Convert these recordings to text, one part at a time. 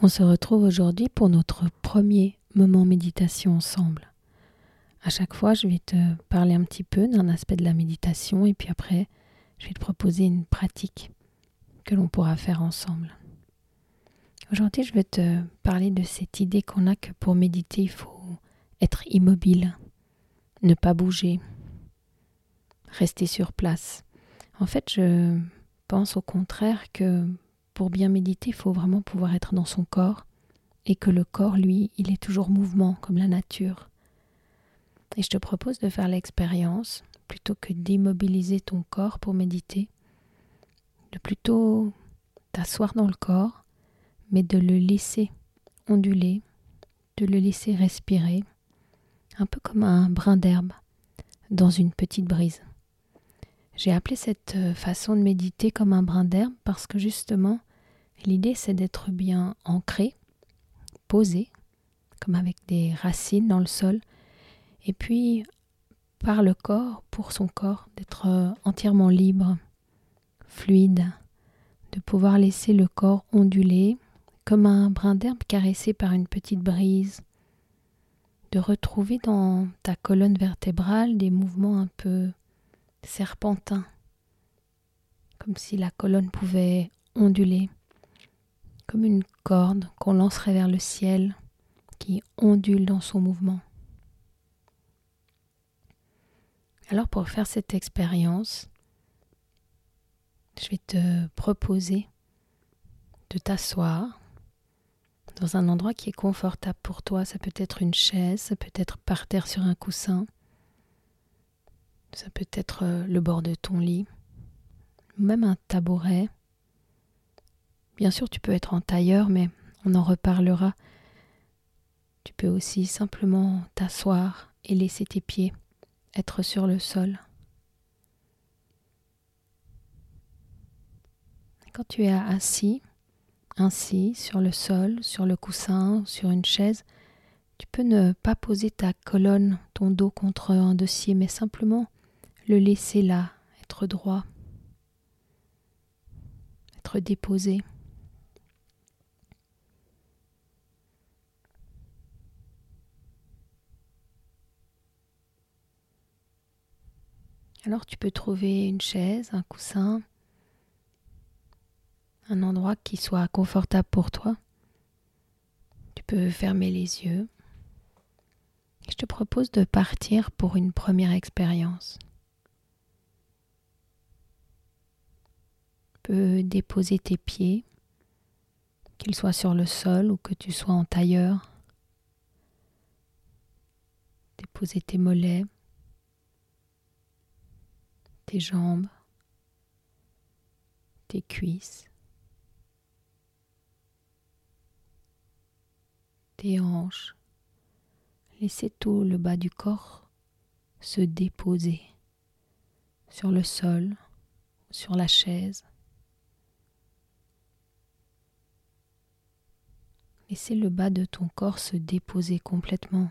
On se retrouve aujourd'hui pour notre premier moment méditation ensemble. À chaque fois, je vais te parler un petit peu d'un aspect de la méditation et puis après, je vais te proposer une pratique que l'on pourra faire ensemble. Aujourd'hui, je vais te parler de cette idée qu'on a que pour méditer, il faut être immobile, ne pas bouger, rester sur place. En fait, je pense au contraire que pour bien méditer, il faut vraiment pouvoir être dans son corps et que le corps, lui, il est toujours mouvement comme la nature. Et je te propose de faire l'expérience, plutôt que d'immobiliser ton corps pour méditer, de plutôt t'asseoir dans le corps, mais de le laisser onduler, de le laisser respirer, un peu comme un brin d'herbe dans une petite brise. J'ai appelé cette façon de méditer comme un brin d'herbe parce que justement, L'idée, c'est d'être bien ancré, posé, comme avec des racines dans le sol, et puis par le corps, pour son corps, d'être euh, entièrement libre, fluide, de pouvoir laisser le corps onduler comme un brin d'herbe caressé par une petite brise, de retrouver dans ta colonne vertébrale des mouvements un peu serpentins, comme si la colonne pouvait onduler comme une corde qu'on lancerait vers le ciel qui ondule dans son mouvement. Alors pour faire cette expérience, je vais te proposer de t'asseoir dans un endroit qui est confortable pour toi. Ça peut être une chaise, ça peut être par terre sur un coussin, ça peut être euh, le bord de ton lit, même un tabouret Bien sûr, tu peux être en tailleur, mais on en reparlera. Tu peux aussi simplement t'asseoir et laisser tes pieds être sur le sol. Quand tu es assis, ainsi, sur le sol, sur le coussin, sur une chaise, tu peux ne pas poser ta colonne, ton dos contre un dossier, mais simplement le laisser là, être droit, être déposé. Alors tu peux trouver une chaise, un coussin, un endroit qui soit confortable pour toi. Tu peux fermer les yeux. je te propose de partir pour une première expérience. Tu peux déposer tes pieds, qu'ils soient sur le sol ou que tu sois en tailleur. Déposer tes mollets tes jambes, tes cuisses, tes hanches. Laissez tout le bas du corps se déposer sur le sol, sur la chaise. Laissez le bas de ton corps se déposer complètement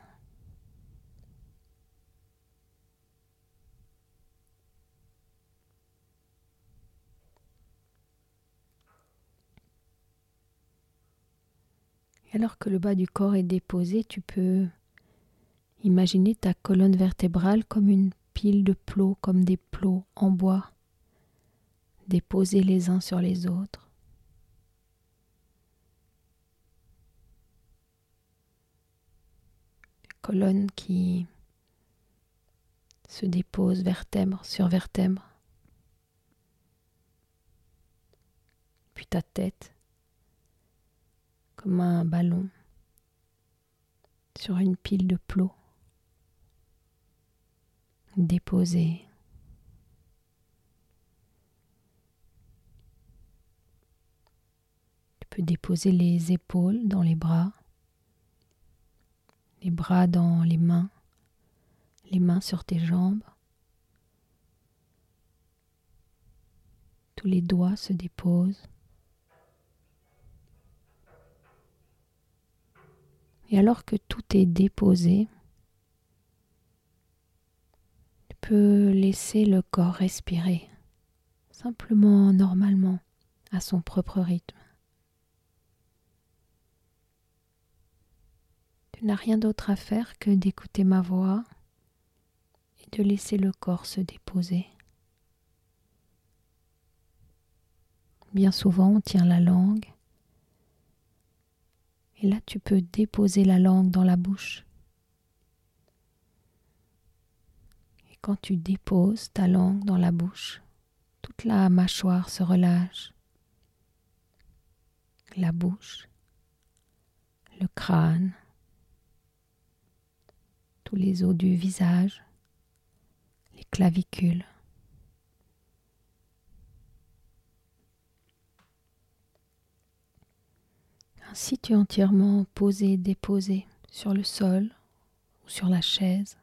alors que le bas du corps est déposé, tu peux imaginer ta colonne vertébrale comme une pile de plots, comme des plots en bois, déposés les uns sur les autres. Colonne qui se dépose vertèbre sur vertèbre. Puis ta tête comme un ballon sur une pile de plots déposé. Tu peux déposer les épaules dans les bras, les bras dans les mains, les mains sur tes jambes. Tous les doigts se déposent. Et alors que tout est déposé, tu peux laisser le corps respirer, simplement normalement, à son propre rythme. Tu n'as rien d'autre à faire que d'écouter ma voix et de laisser le corps se déposer. Bien souvent, on tient la langue. Et là, tu peux déposer la langue dans la bouche. Et quand tu déposes ta langue dans la bouche, toute la mâchoire se relâche. La bouche, le crâne, tous les os du visage, les clavicules. Ainsi tu es entièrement posé, déposé sur le sol ou sur la chaise.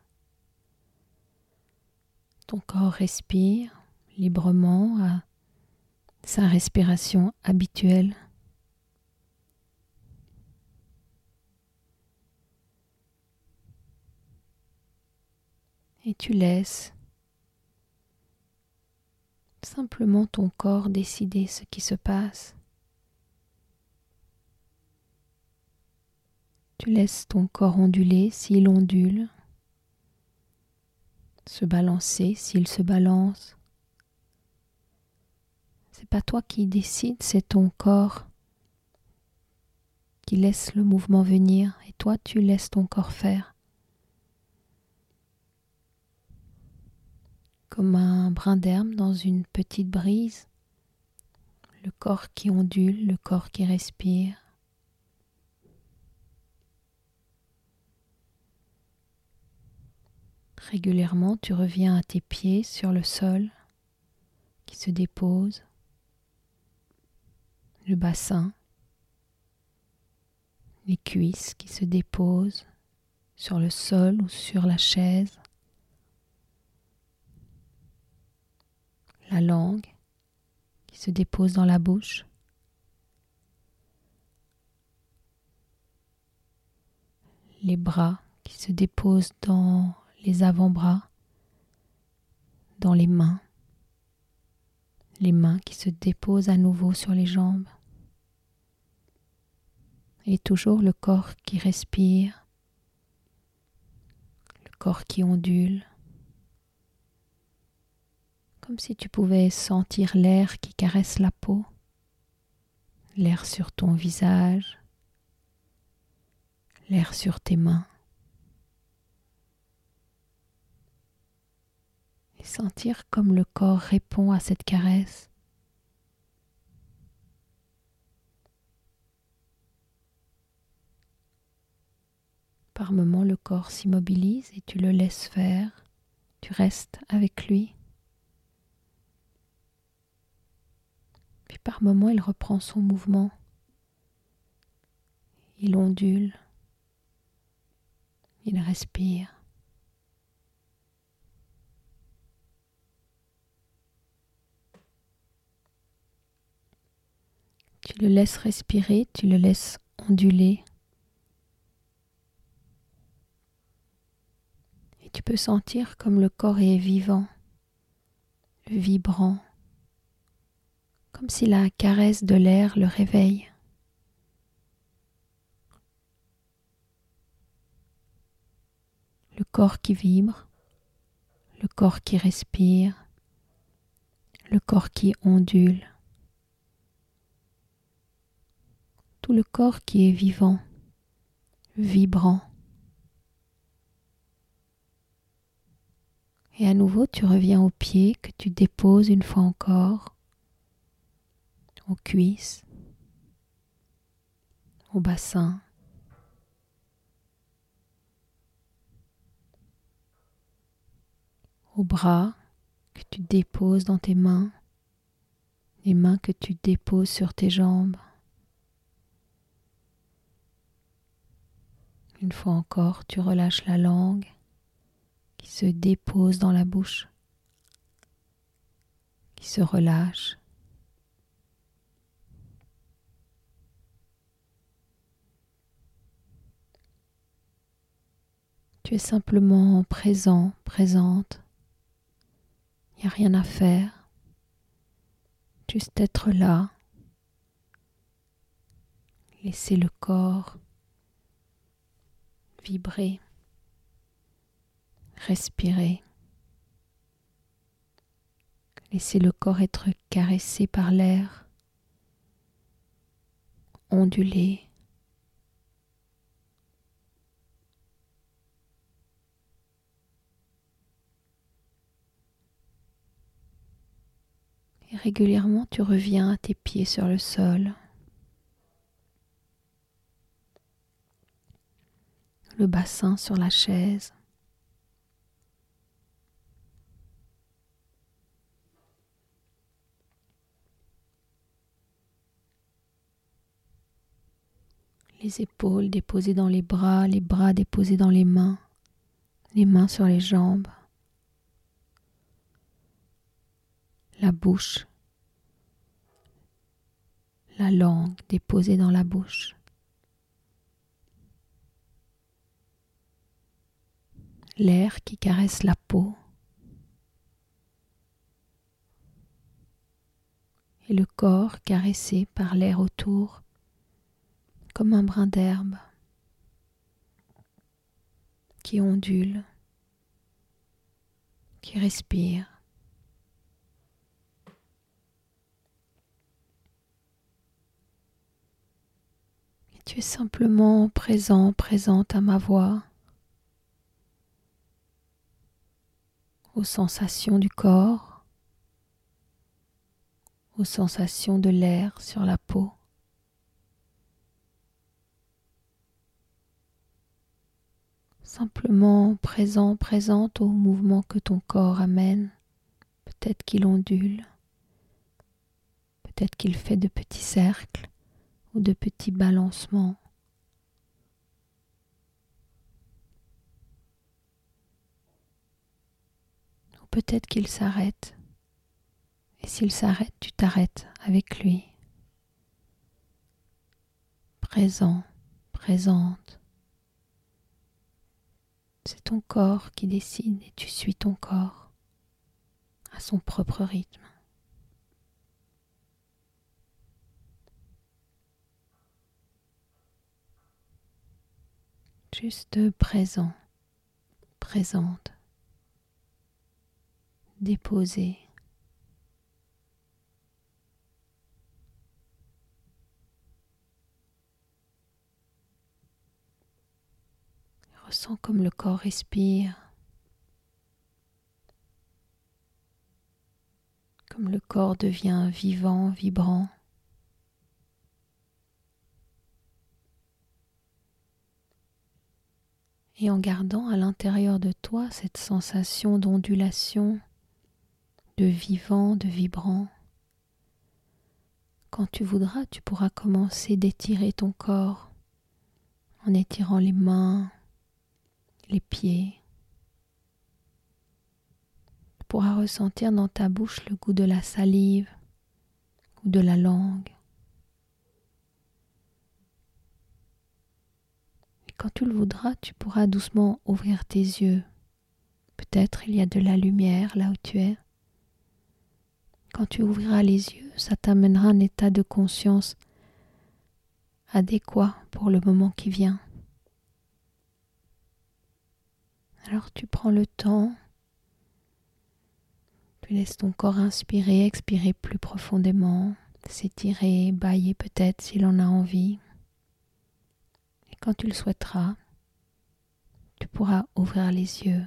Ton corps respire librement à sa respiration habituelle. et tu laisses simplement ton corps décider ce qui se passe. Tu laisses ton corps onduler s'il ondule, se balancer s'il se balance. C'est pas toi qui décides, c'est ton corps qui laisse le mouvement venir et toi tu laisses ton corps faire. comme un brin d'herbe dans une petite brise, le corps qui ondule, le corps qui respire. Régulièrement, tu reviens à tes pieds sur le sol qui se dépose, le bassin, les cuisses qui se déposent sur le sol ou sur la chaise. la langue qui se dépose dans la bouche. Les bras qui se déposent dans les avant-bras, dans les mains. Les mains qui se déposent à nouveau sur les jambes. Et toujours le corps qui respire, le corps qui ondule comme si tu pouvais sentir l'air qui caresse la peau, l'air sur ton visage, l'air sur tes mains. Sentir comme le corps répond à cette caresse. Par moments, le corps s'immobilise et tu le laisses faire. Tu restes avec lui. Puis par moments, il reprend son mouvement. Il ondule. Il respire. Tu le laisses respirer, tu le laisses onduler. Et tu peux sentir comme le corps est vivant, vibrant comme si la caresse de l'air le réveille. Le corps qui vibre, le corps qui respire, le corps qui ondule, tout le corps qui est vivant, vibrant. Et à nouveau, tu reviens au pied que tu déposes une fois encore aux cuisses, au bassin. aux bras que tu déposes dans tes mains, les mains que tu déposes sur tes jambes, Une fois encore, tu relâches la langue qui se dépose dans la bouche, qui se relâche. Tu es simplement présent, présente. Il n'y a rien à faire. Juste être là. Laisser le corps vibrer, respirer. Laisser le corps être caressé par l'air, onduler. Et régulièrement, tu reviens à tes pieds sur le sol. Le bassin sur la chaise. Les épaules déposées dans les bras, les bras déposés dans les mains, les mains sur les jambes, la bouche, la langue déposée dans la bouche. L'air qui caresse la peau et le corps caressé par l'air autour comme un brin d'herbe qui ondule, qui respire. Et tu es simplement présent, présente à ma voix. Aux sensations du corps, aux sensations de l'air sur la peau. Simplement présent, présente au mouvement que ton corps amène. Peut-être qu'il ondule, peut-être qu'il fait de petits cercles ou de petits balancements. Peut-être qu'il s'arrête. Et s'il s'arrête, tu t'arrêtes avec lui. Présent, présente. C'est ton corps qui décide et tu suis ton corps à son propre rythme. Juste présent, présente déposer. Ressens comme le corps respire, comme le corps devient vivant, vibrant. Et en gardant à l'intérieur de toi cette sensation d'ondulation, de vivant, de vibrant. Quand tu voudras, tu pourras commencer d'étirer ton corps en étirant les mains, les pieds. Tu pourras ressentir dans ta bouche le goût de la salive ou de la langue. Et quand tu le voudras, tu pourras doucement ouvrir tes yeux. Peut-être il y a de la lumière là où tu es. Quand tu ouvriras les yeux, ça t'amènera un état de conscience adéquat pour le moment qui vient. Alors tu prends le temps, tu laisses ton corps inspirer, expirer plus profondément, s'étirer, bailler peut-être s'il en a envie. Et quand tu le souhaiteras, tu pourras ouvrir les yeux.